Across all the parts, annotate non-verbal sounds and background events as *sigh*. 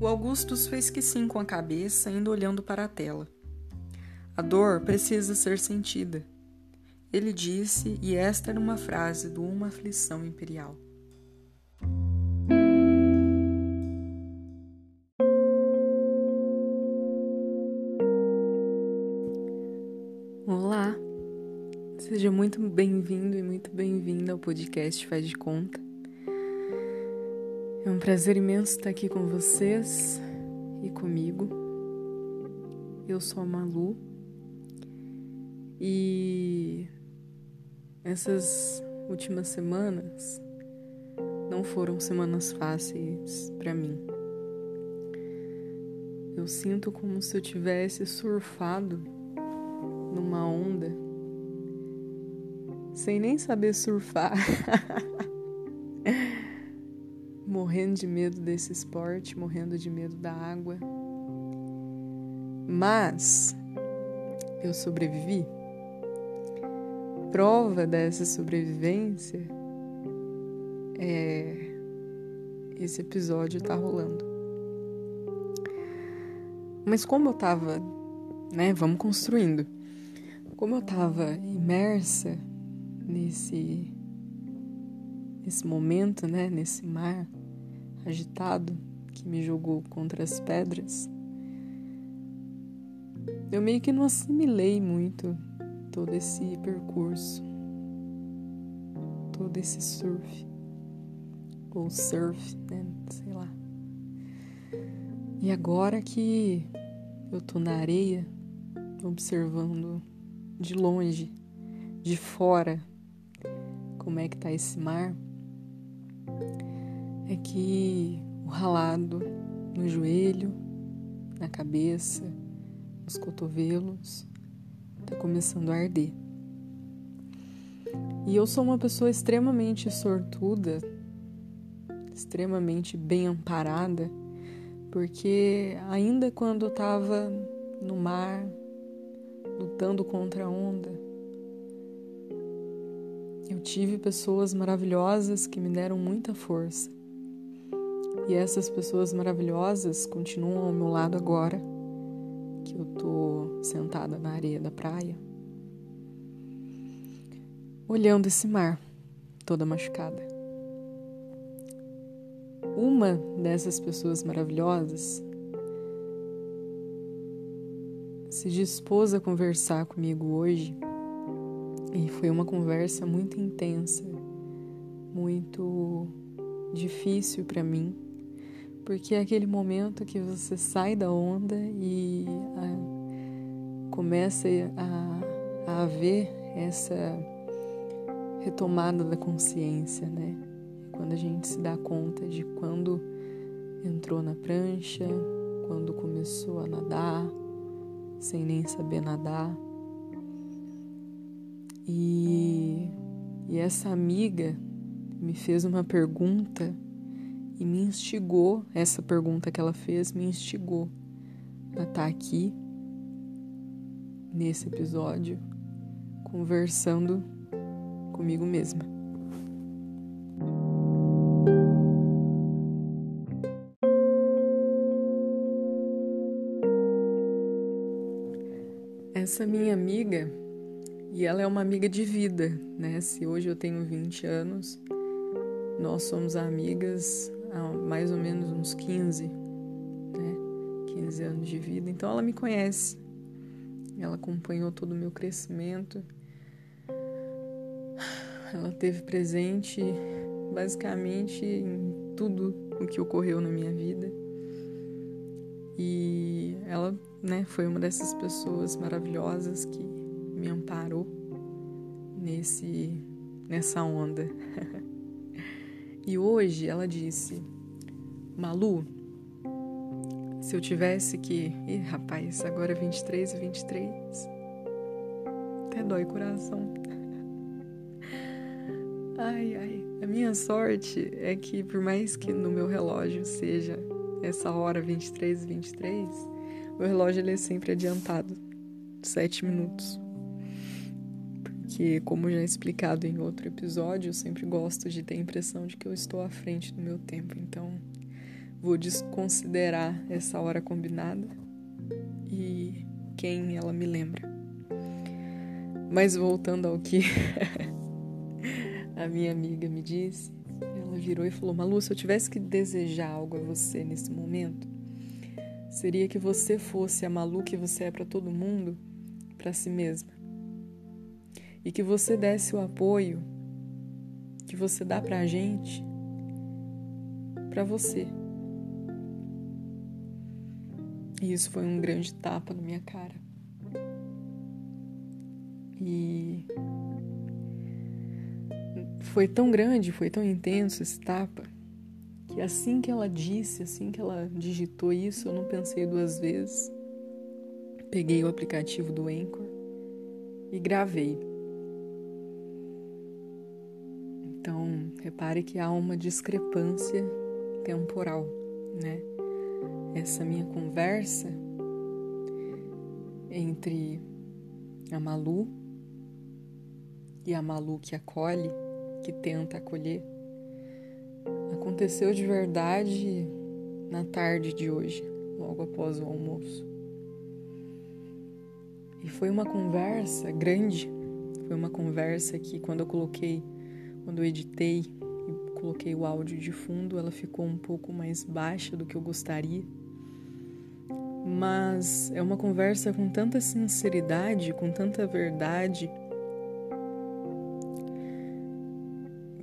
O Augustus fez que sim com a cabeça, indo olhando para a tela. A dor precisa ser sentida. Ele disse, e esta era uma frase do Uma Aflição Imperial. Olá, seja muito bem-vindo e muito bem-vinda ao podcast Faz de Conta. Um prazer imenso estar aqui com vocês e comigo. Eu sou a Malu e essas últimas semanas não foram semanas fáceis para mim. Eu sinto como se eu tivesse surfado numa onda sem nem saber surfar. *laughs* morrendo de medo desse esporte, morrendo de medo da água. Mas eu sobrevivi. Prova dessa sobrevivência é esse episódio tá rolando. Mas como eu tava, né, vamos construindo. Como eu tava imersa nesse nesse momento, né, nesse mar, agitado que me jogou contra as pedras, eu meio que não assimilei muito todo esse percurso, todo esse surf, ou surf, né? Sei lá. E agora que eu tô na areia, observando de longe, de fora, como é que tá esse mar é que o ralado no joelho, na cabeça, nos cotovelos, está começando a arder. E eu sou uma pessoa extremamente sortuda, extremamente bem amparada, porque ainda quando eu estava no mar, lutando contra a onda, eu tive pessoas maravilhosas que me deram muita força. E essas pessoas maravilhosas continuam ao meu lado agora, que eu tô sentada na areia da praia, olhando esse mar, toda machucada. Uma dessas pessoas maravilhosas se dispôs a conversar comigo hoje e foi uma conversa muito intensa, muito difícil para mim porque é aquele momento que você sai da onda e a, ah, começa a, a haver essa retomada da consciência, né? Quando a gente se dá conta de quando entrou na prancha, quando começou a nadar, sem nem saber nadar. E, e essa amiga me fez uma pergunta e me instigou, essa pergunta que ela fez me instigou a estar tá aqui nesse episódio conversando comigo mesma. Essa minha amiga, e ela é uma amiga de vida, né? Se hoje eu tenho 20 anos, nós somos amigas há mais ou menos uns 15, né? 15 anos de vida. Então ela me conhece. Ela acompanhou todo o meu crescimento. Ela teve presente basicamente em tudo o que ocorreu na minha vida. E ela, né, foi uma dessas pessoas maravilhosas que me amparou nesse nessa onda. *laughs* E hoje ela disse: Malu, se eu tivesse que. Ih, rapaz, agora 23 e 23. Até dói coração. *laughs* Ai, ai. A minha sorte é que, por mais que no meu relógio seja essa hora 23 e 23, o relógio ele é sempre adiantado. Sete minutos porque, como já explicado em outro episódio, eu sempre gosto de ter a impressão de que eu estou à frente do meu tempo. Então, vou desconsiderar essa hora combinada e quem ela me lembra. Mas voltando ao que *laughs* a minha amiga me disse, ela virou e falou: Malu, se eu tivesse que desejar algo a você nesse momento, seria que você fosse a Malu que você é para todo mundo, para si mesma. E que você desse o apoio que você dá pra gente para você. E isso foi um grande tapa na minha cara. E foi tão grande, foi tão intenso esse tapa, que assim que ela disse, assim que ela digitou isso, eu não pensei duas vezes. Peguei o aplicativo do Anchor e gravei. Então, repare que há uma discrepância temporal, né? Essa minha conversa entre a Malu e a Malu que acolhe, que tenta acolher, aconteceu de verdade na tarde de hoje, logo após o almoço. E foi uma conversa grande, foi uma conversa que quando eu coloquei, quando eu editei e coloquei o áudio de fundo, ela ficou um pouco mais baixa do que eu gostaria. Mas é uma conversa com tanta sinceridade, com tanta verdade,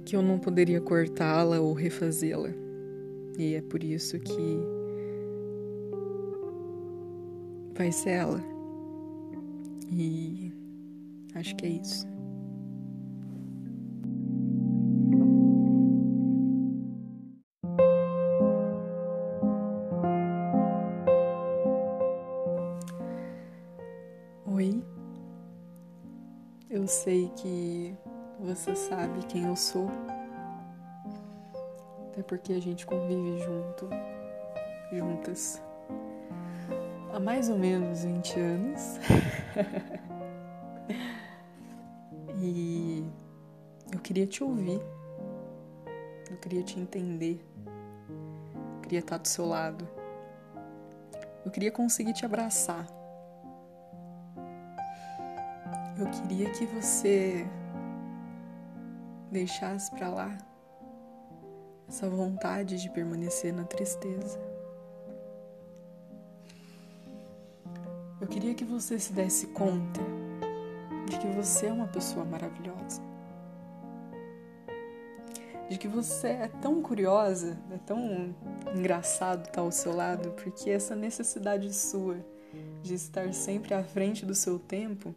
que eu não poderia cortá-la ou refazê-la. E é por isso que vai ser ela. E acho que é isso. Sei que você sabe quem eu sou, até porque a gente convive junto, juntas, há mais ou menos 20 anos. *laughs* e eu queria te ouvir, eu queria te entender, eu queria estar do seu lado, eu queria conseguir te abraçar. Eu queria que você deixasse para lá essa vontade de permanecer na tristeza. Eu queria que você se desse conta de que você é uma pessoa maravilhosa. De que você é tão curiosa, é tão engraçado estar ao seu lado, porque essa necessidade sua de estar sempre à frente do seu tempo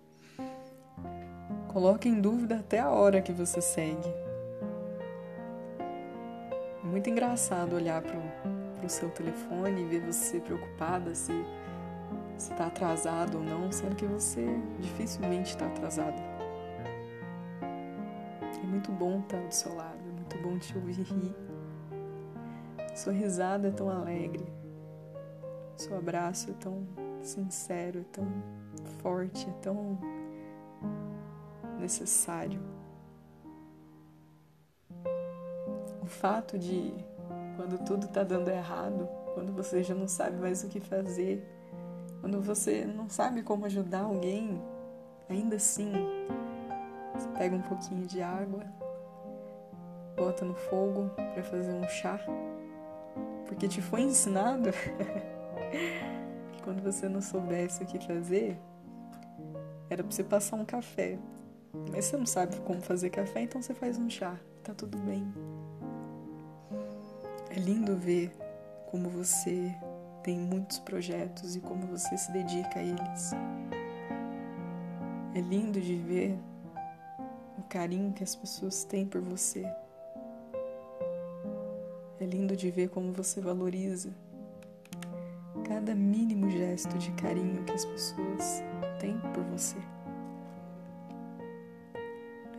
Coloque em dúvida até a hora que você segue. É muito engraçado olhar para o seu telefone e ver você preocupada se está atrasado ou não, sendo que você dificilmente está atrasado. É muito bom estar do seu lado, é muito bom te ouvir rir. Sua risada é tão alegre, seu abraço é tão sincero, é tão forte, é tão necessário. O fato de, quando tudo está dando errado, quando você já não sabe mais o que fazer, quando você não sabe como ajudar alguém, ainda assim, você pega um pouquinho de água, bota no fogo para fazer um chá, porque te foi ensinado *laughs* que quando você não soubesse o que fazer, era para você passar um café mas você não sabe como fazer café, então você faz um chá. Tá tudo bem. É lindo ver como você tem muitos projetos e como você se dedica a eles. É lindo de ver o carinho que as pessoas têm por você. É lindo de ver como você valoriza cada mínimo gesto de carinho que as pessoas têm por você.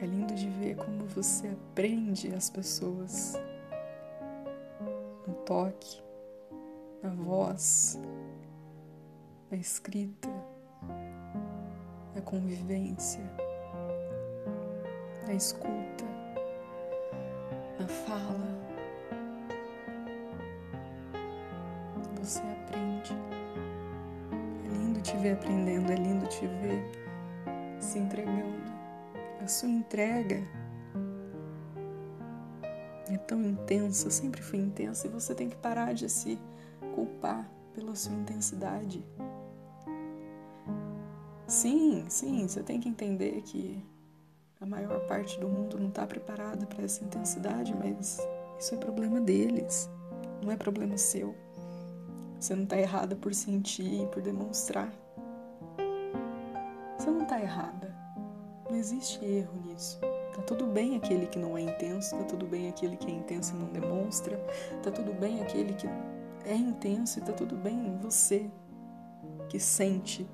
É lindo de ver como você aprende as pessoas no toque, na voz, na escrita, na convivência, na escuta, na fala. Você aprende. É lindo te ver aprendendo, é lindo te ver se entregando. Sua entrega é tão intensa, sempre foi intensa, e você tem que parar de se culpar pela sua intensidade. Sim, sim, você tem que entender que a maior parte do mundo não está preparada para essa intensidade, mas isso é problema deles, não é problema seu. Você não está errada por sentir, por demonstrar. Você não está errada. Não existe erro nisso. Tá tudo bem aquele que não é intenso, tá tudo bem aquele que é intenso e não demonstra, tá tudo bem aquele que é intenso e tá tudo bem você que sente,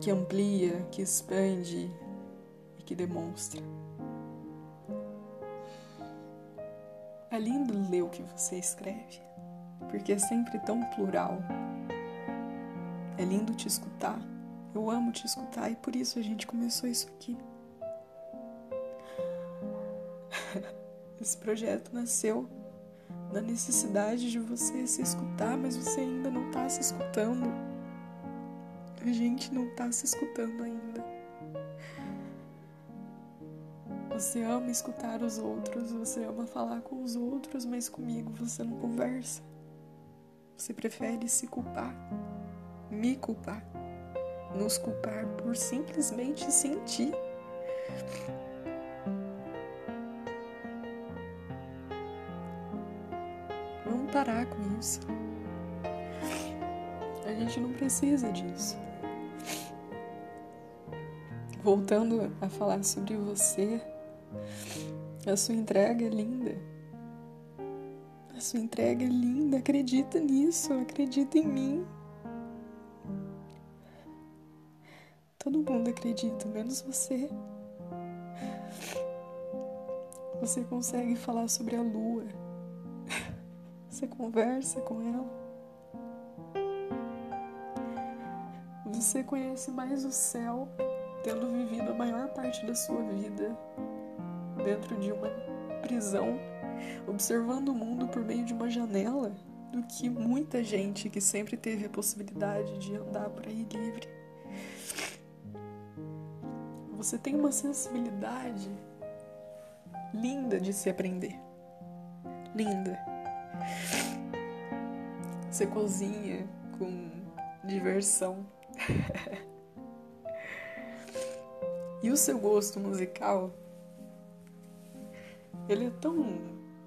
que amplia, que expande e que demonstra. É lindo ler o que você escreve, porque é sempre tão plural. É lindo te escutar. Eu amo te escutar e por isso a gente começou isso aqui. Esse projeto nasceu na necessidade de você se escutar, mas você ainda não está se escutando. A gente não está se escutando ainda. Você ama escutar os outros, você ama falar com os outros, mas comigo você não conversa. Você prefere se culpar, me culpar, nos culpar por simplesmente sentir. parar com isso. A gente não precisa disso. Voltando a falar sobre você, a sua entrega é linda. A sua entrega é linda. Acredita nisso, acredita em mim. Mundo acredita, menos você. Você consegue falar sobre a lua você conversa com ela. Você conhece mais o céu tendo vivido a maior parte da sua vida dentro de uma prisão, observando o mundo por meio de uma janela, do que muita gente que sempre teve a possibilidade de andar por aí livre. Você tem uma sensibilidade linda de se aprender. Linda. Você cozinha com diversão. *laughs* e o seu gosto musical, ele é tão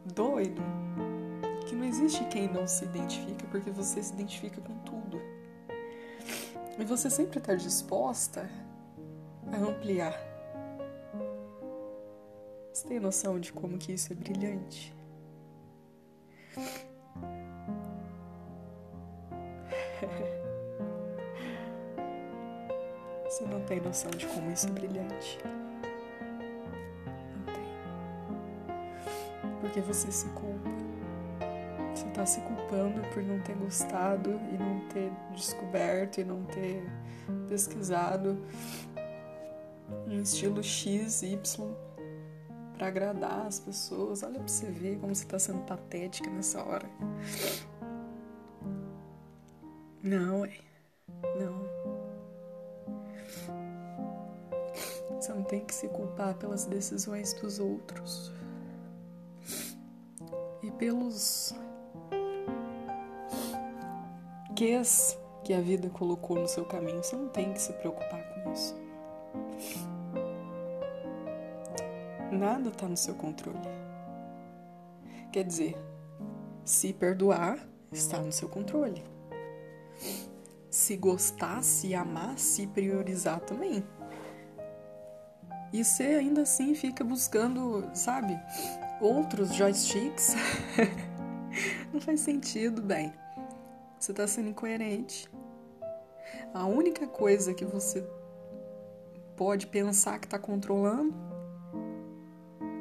doido que não existe quem não se identifica, porque você se identifica com tudo. E você sempre está disposta a ampliar. Você tem noção de como que isso é brilhante? *laughs* Você não tem noção de como isso é brilhante. Não tem. Porque você se culpa. Você tá se culpando por não ter gostado e não ter descoberto e não ter pesquisado estilo X, Y para agradar as pessoas. Olha pra você ver como você tá sendo patética nessa hora. Não, é. Não. Você não tem que se culpar pelas decisões dos outros e pelos ques que a vida colocou no seu caminho. Você não tem que se preocupar com isso. Nada está no seu controle. Quer dizer, se perdoar está no seu controle. Se gostar, se amar, se priorizar também. E você ainda assim fica buscando, sabe, outros joysticks. *laughs* Não faz sentido, bem. Você está sendo incoerente. A única coisa que você pode pensar que está controlando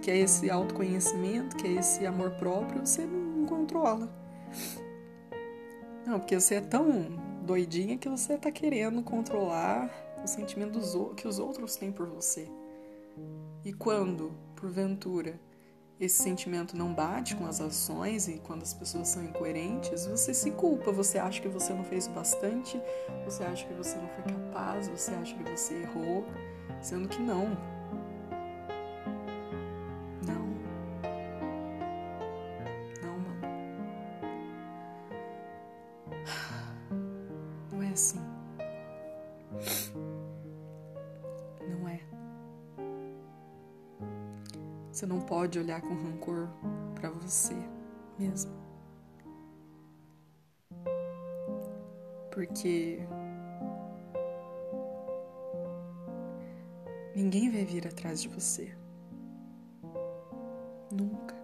que é esse autoconhecimento, que é esse amor próprio, você não controla. Não, porque você é tão doidinha que você tá querendo controlar o sentimento que os outros têm por você. E quando, porventura, esse sentimento não bate com as ações e quando as pessoas são incoerentes, você se culpa, você acha que você não fez bastante, você acha que você não foi capaz, você acha que você errou, sendo que. Não. Pode olhar com rancor para você mesmo. Porque ninguém vai vir atrás de você. Nunca.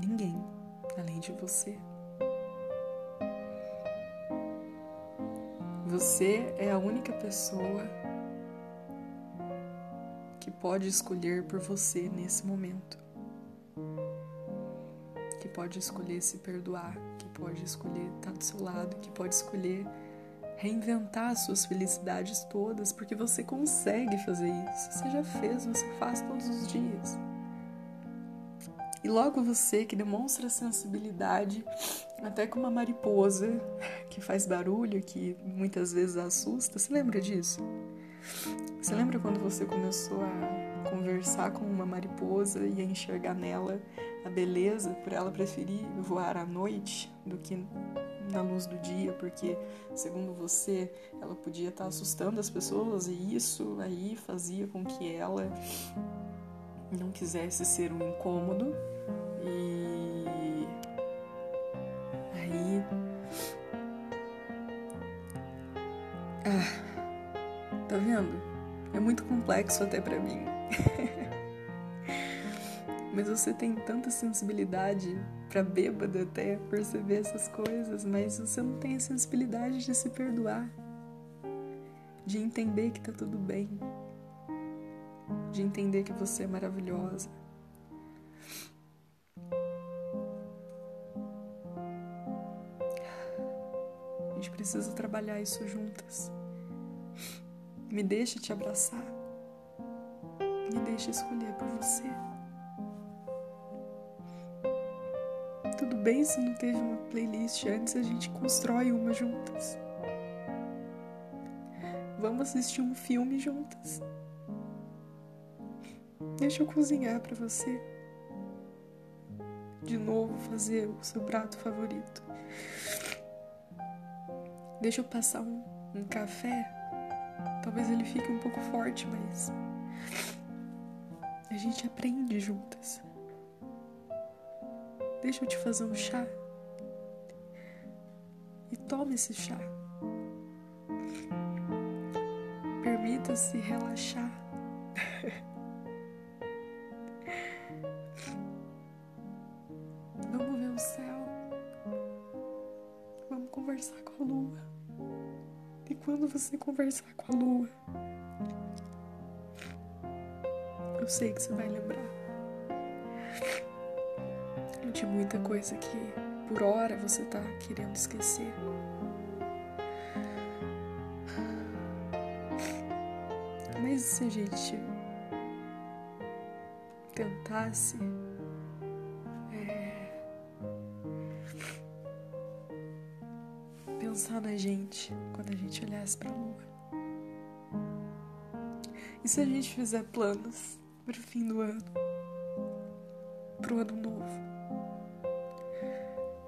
Ninguém além de você. Você é a única pessoa que pode escolher por você nesse momento. Que pode escolher se perdoar, que pode escolher estar do seu lado, que pode escolher reinventar as suas felicidades todas, porque você consegue fazer isso. Você já fez, você faz todos os dias. E logo você que demonstra sensibilidade, até com uma mariposa que faz barulho, que muitas vezes assusta, você lembra disso? Você lembra quando você começou a conversar com uma mariposa e a enxergar nela a beleza, por ela preferir voar à noite do que na luz do dia, porque, segundo você, ela podia estar assustando as pessoas e isso aí fazia com que ela não quisesse ser um incômodo e aí. Ah, tá vendo? É muito complexo até para mim. *laughs* mas você tem tanta sensibilidade para bêbada até perceber essas coisas, mas você não tem a sensibilidade de se perdoar, de entender que tá tudo bem, de entender que você é maravilhosa. A gente precisa trabalhar isso juntas. Me deixa te abraçar. Me deixa escolher por você. Tudo bem se não teve uma playlist antes, a gente constrói uma juntas. Vamos assistir um filme juntas. Deixa eu cozinhar para você. De novo, fazer o seu prato favorito. Deixa eu passar um, um café Talvez ele fique um pouco forte, mas a gente aprende juntas. Deixa eu te fazer um chá. E tome esse chá. Permita-se relaxar. Vamos ver o céu. Vamos conversar com a lua. E quando você conversar com a lua, eu sei que você vai lembrar de muita coisa que por hora você tá querendo esquecer. Mas se a gente tentasse pensar na gente quando a gente olhasse para a lua. E se a gente fizer planos para o fim do ano, para o ano novo?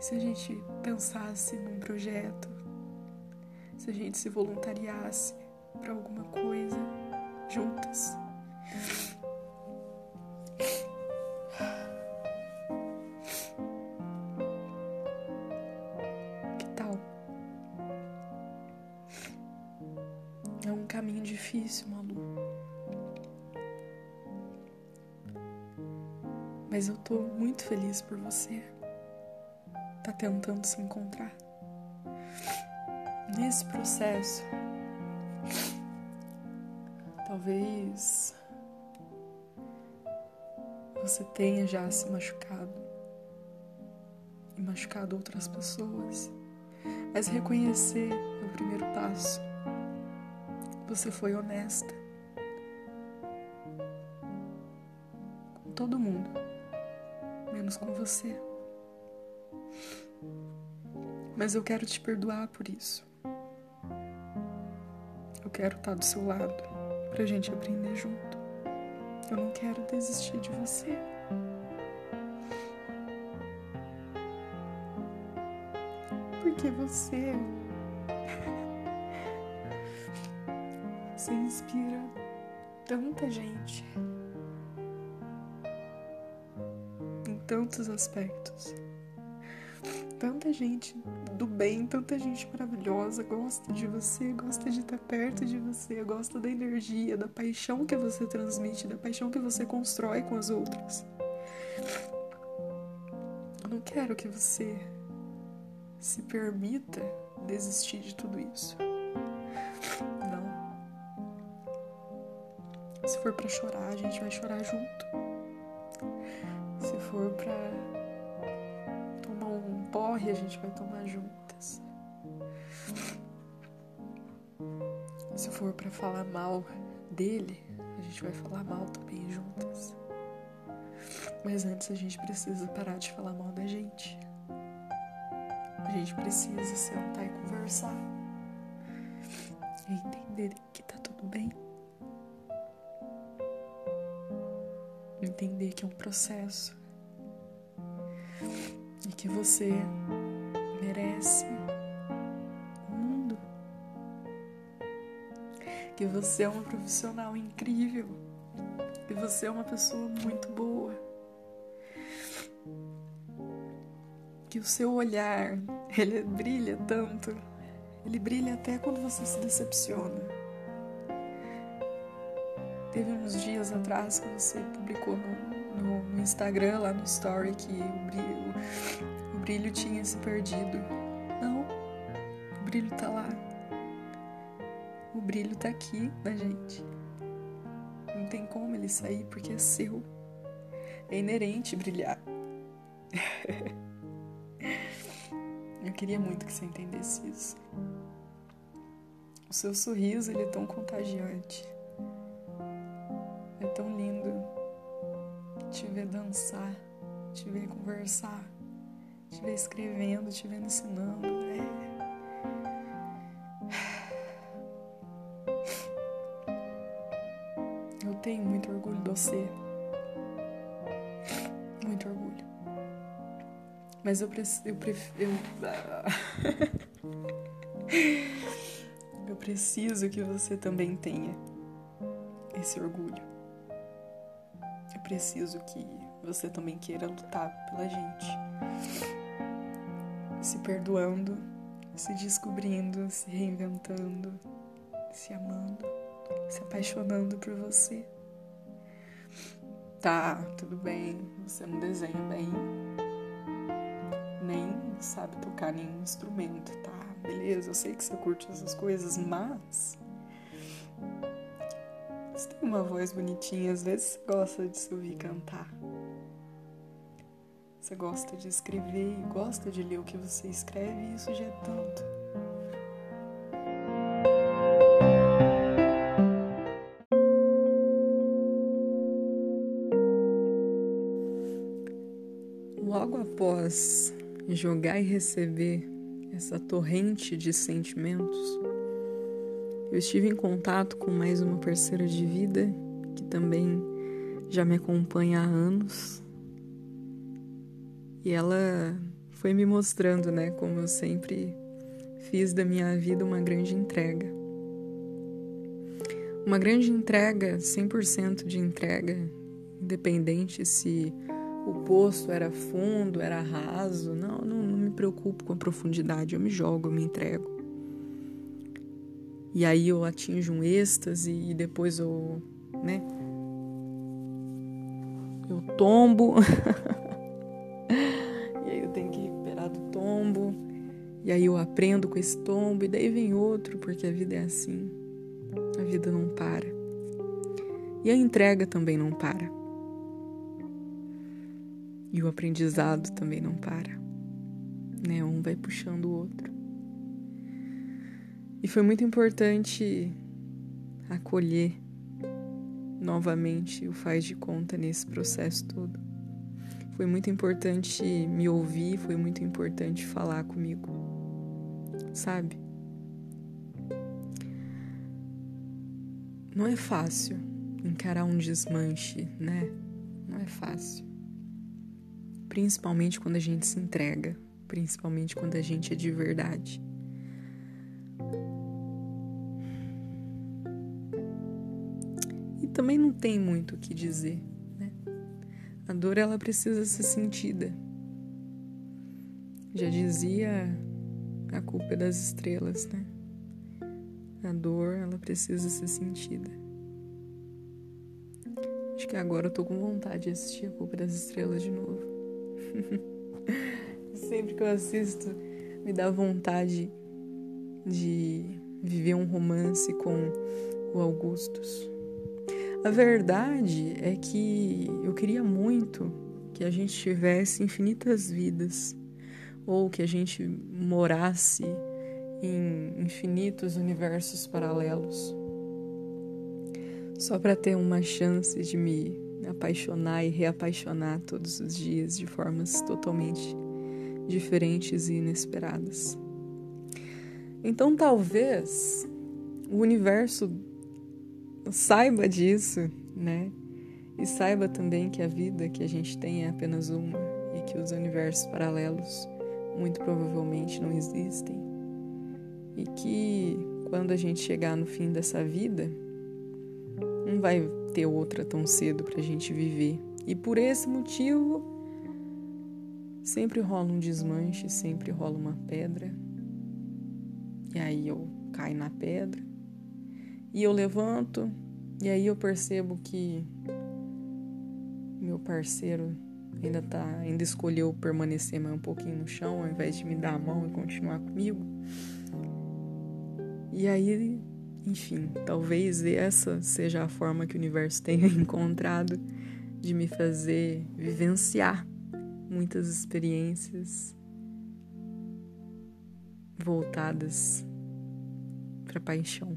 Se a gente pensasse num projeto? Se a gente se voluntariasse para alguma coisa juntas? Feliz por você. Tá tentando se encontrar. Nesse processo, talvez você tenha já se machucado e machucado outras pessoas. Mas reconhecer é o primeiro passo. Você foi honesta. todo mundo, menos com você. Mas eu quero te perdoar por isso. Eu quero estar do seu lado pra gente aprender junto. Eu não quero desistir de você. Porque você. *laughs* Você inspira tanta gente. Tantos aspectos. Tanta gente do bem, tanta gente maravilhosa gosta de você, gosta de estar perto de você, gosta da energia, da paixão que você transmite, da paixão que você constrói com as outras. Eu não quero que você se permita desistir de tudo isso. Não. Se for para chorar, a gente vai chorar junto. Porre, a gente vai tomar juntas. Se for para falar mal dele, a gente vai falar mal também juntas. Mas antes a gente precisa parar de falar mal da gente. A gente precisa sentar e conversar. E entender que tá tudo bem. Entender que é um processo. Que você merece o mundo. Que você é uma profissional incrível. Que você é uma pessoa muito boa. Que o seu olhar *laughs* ele brilha tanto. Ele brilha até quando você se decepciona. Teve uns dias atrás que você publicou no, no, no Instagram, lá no Story, que o brilho, o brilho tinha se perdido. Não, o brilho tá lá. O brilho tá aqui na gente. Não tem como ele sair porque é seu. É inerente brilhar. *laughs* Eu queria muito que você entendesse isso. O seu sorriso ele é tão contagiante. Te ver dançar, te ver conversar, te ver escrevendo, te ver ensinando. É... Eu tenho muito orgulho de você. Muito orgulho. Mas eu preciso. Eu, prefiro, *laughs* eu preciso que você também tenha esse orgulho. Preciso que você também queira lutar pela gente. Se perdoando, se descobrindo, se reinventando, se amando, se apaixonando por você. Tá, tudo bem, você não desenha bem, nem sabe tocar nenhum instrumento, tá? Beleza, eu sei que você curte essas coisas, mas você tem uma voz bonitinha, às vezes você gosta de se ouvir cantar. Você gosta de escrever e gosta de ler o que você escreve, e isso já é tanto. Logo após jogar e receber essa torrente de sentimentos, eu estive em contato com mais uma parceira de vida que também já me acompanha há anos. E ela foi me mostrando, né, como eu sempre fiz da minha vida uma grande entrega. Uma grande entrega, 100% de entrega, independente se o poço era fundo, era raso. Não, não, não me preocupo com a profundidade. Eu me jogo, eu me entrego. E aí eu atinjo um êxtase e depois eu, né? Eu tombo. *laughs* e aí eu tenho que recuperar do tombo. E aí eu aprendo com esse tombo e daí vem outro, porque a vida é assim. A vida não para. E a entrega também não para. E o aprendizado também não para. Né? Um vai puxando o outro. E foi muito importante acolher novamente o faz de conta nesse processo todo. Foi muito importante me ouvir, foi muito importante falar comigo. Sabe? Não é fácil encarar um desmanche, né? Não é fácil. Principalmente quando a gente se entrega, principalmente quando a gente é de verdade. Também não tem muito o que dizer. A dor ela precisa ser sentida. Já dizia a culpa é das estrelas, né? A dor ela precisa ser sentida. Acho que agora eu tô com vontade de assistir a culpa das estrelas de novo. *laughs* Sempre que eu assisto, me dá vontade de viver um romance com o Augustus. A verdade é que eu queria muito que a gente tivesse infinitas vidas ou que a gente morasse em infinitos universos paralelos só para ter uma chance de me apaixonar e reapaixonar todos os dias de formas totalmente diferentes e inesperadas. Então, talvez o universo saiba disso, né? E saiba também que a vida que a gente tem é apenas uma e que os universos paralelos muito provavelmente não existem. E que quando a gente chegar no fim dessa vida, não vai ter outra tão cedo para a gente viver. E por esse motivo, sempre rola um desmanche, sempre rola uma pedra. E aí eu caio na pedra e eu levanto, e aí eu percebo que meu parceiro ainda tá, ainda escolheu permanecer mais um pouquinho no chão ao invés de me dar a mão e continuar comigo. E aí, enfim, talvez essa seja a forma que o universo tenha *laughs* encontrado de me fazer vivenciar muitas experiências voltadas para paixão.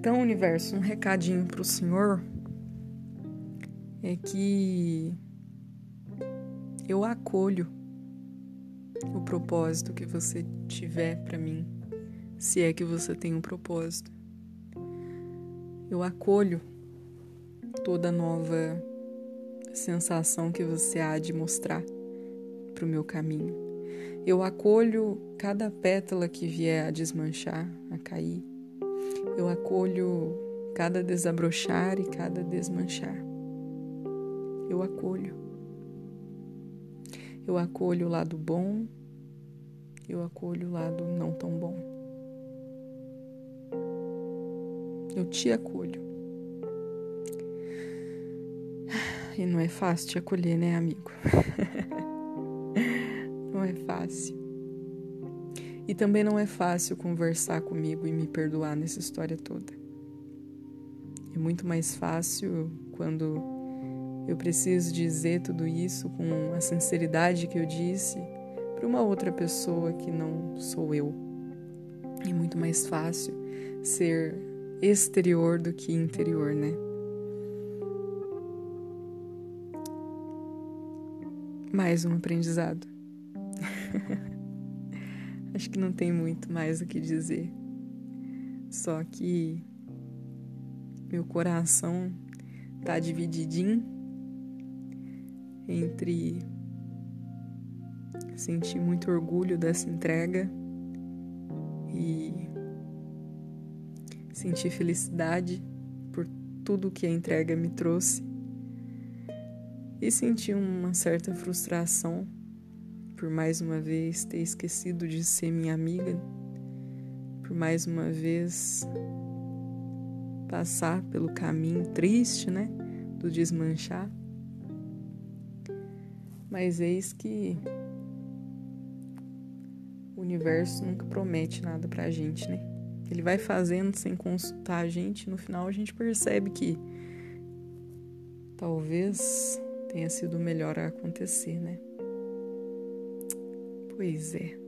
Então, universo, um recadinho para o Senhor é que eu acolho o propósito que você tiver para mim, se é que você tem um propósito. Eu acolho toda nova sensação que você há de mostrar para o meu caminho. Eu acolho cada pétala que vier a desmanchar, a cair. Eu acolho cada desabrochar e cada desmanchar. Eu acolho. Eu acolho o lado bom, eu acolho o lado não tão bom. Eu te acolho. E não é fácil te acolher, né, amigo? *laughs* não é fácil. E também não é fácil conversar comigo e me perdoar nessa história toda. É muito mais fácil quando eu preciso dizer tudo isso com a sinceridade que eu disse para uma outra pessoa que não sou eu. É muito mais fácil ser exterior do que interior, né? Mais um aprendizado. *laughs* Acho que não tem muito mais o que dizer. Só que meu coração tá divididinho entre sentir muito orgulho dessa entrega e sentir felicidade por tudo que a entrega me trouxe e sentir uma certa frustração por mais uma vez ter esquecido de ser minha amiga, por mais uma vez passar pelo caminho triste, né, do desmanchar. Mas eis que o universo nunca promete nada pra gente, né? Ele vai fazendo sem consultar a gente, no final a gente percebe que talvez tenha sido melhor a acontecer, né? Pois é.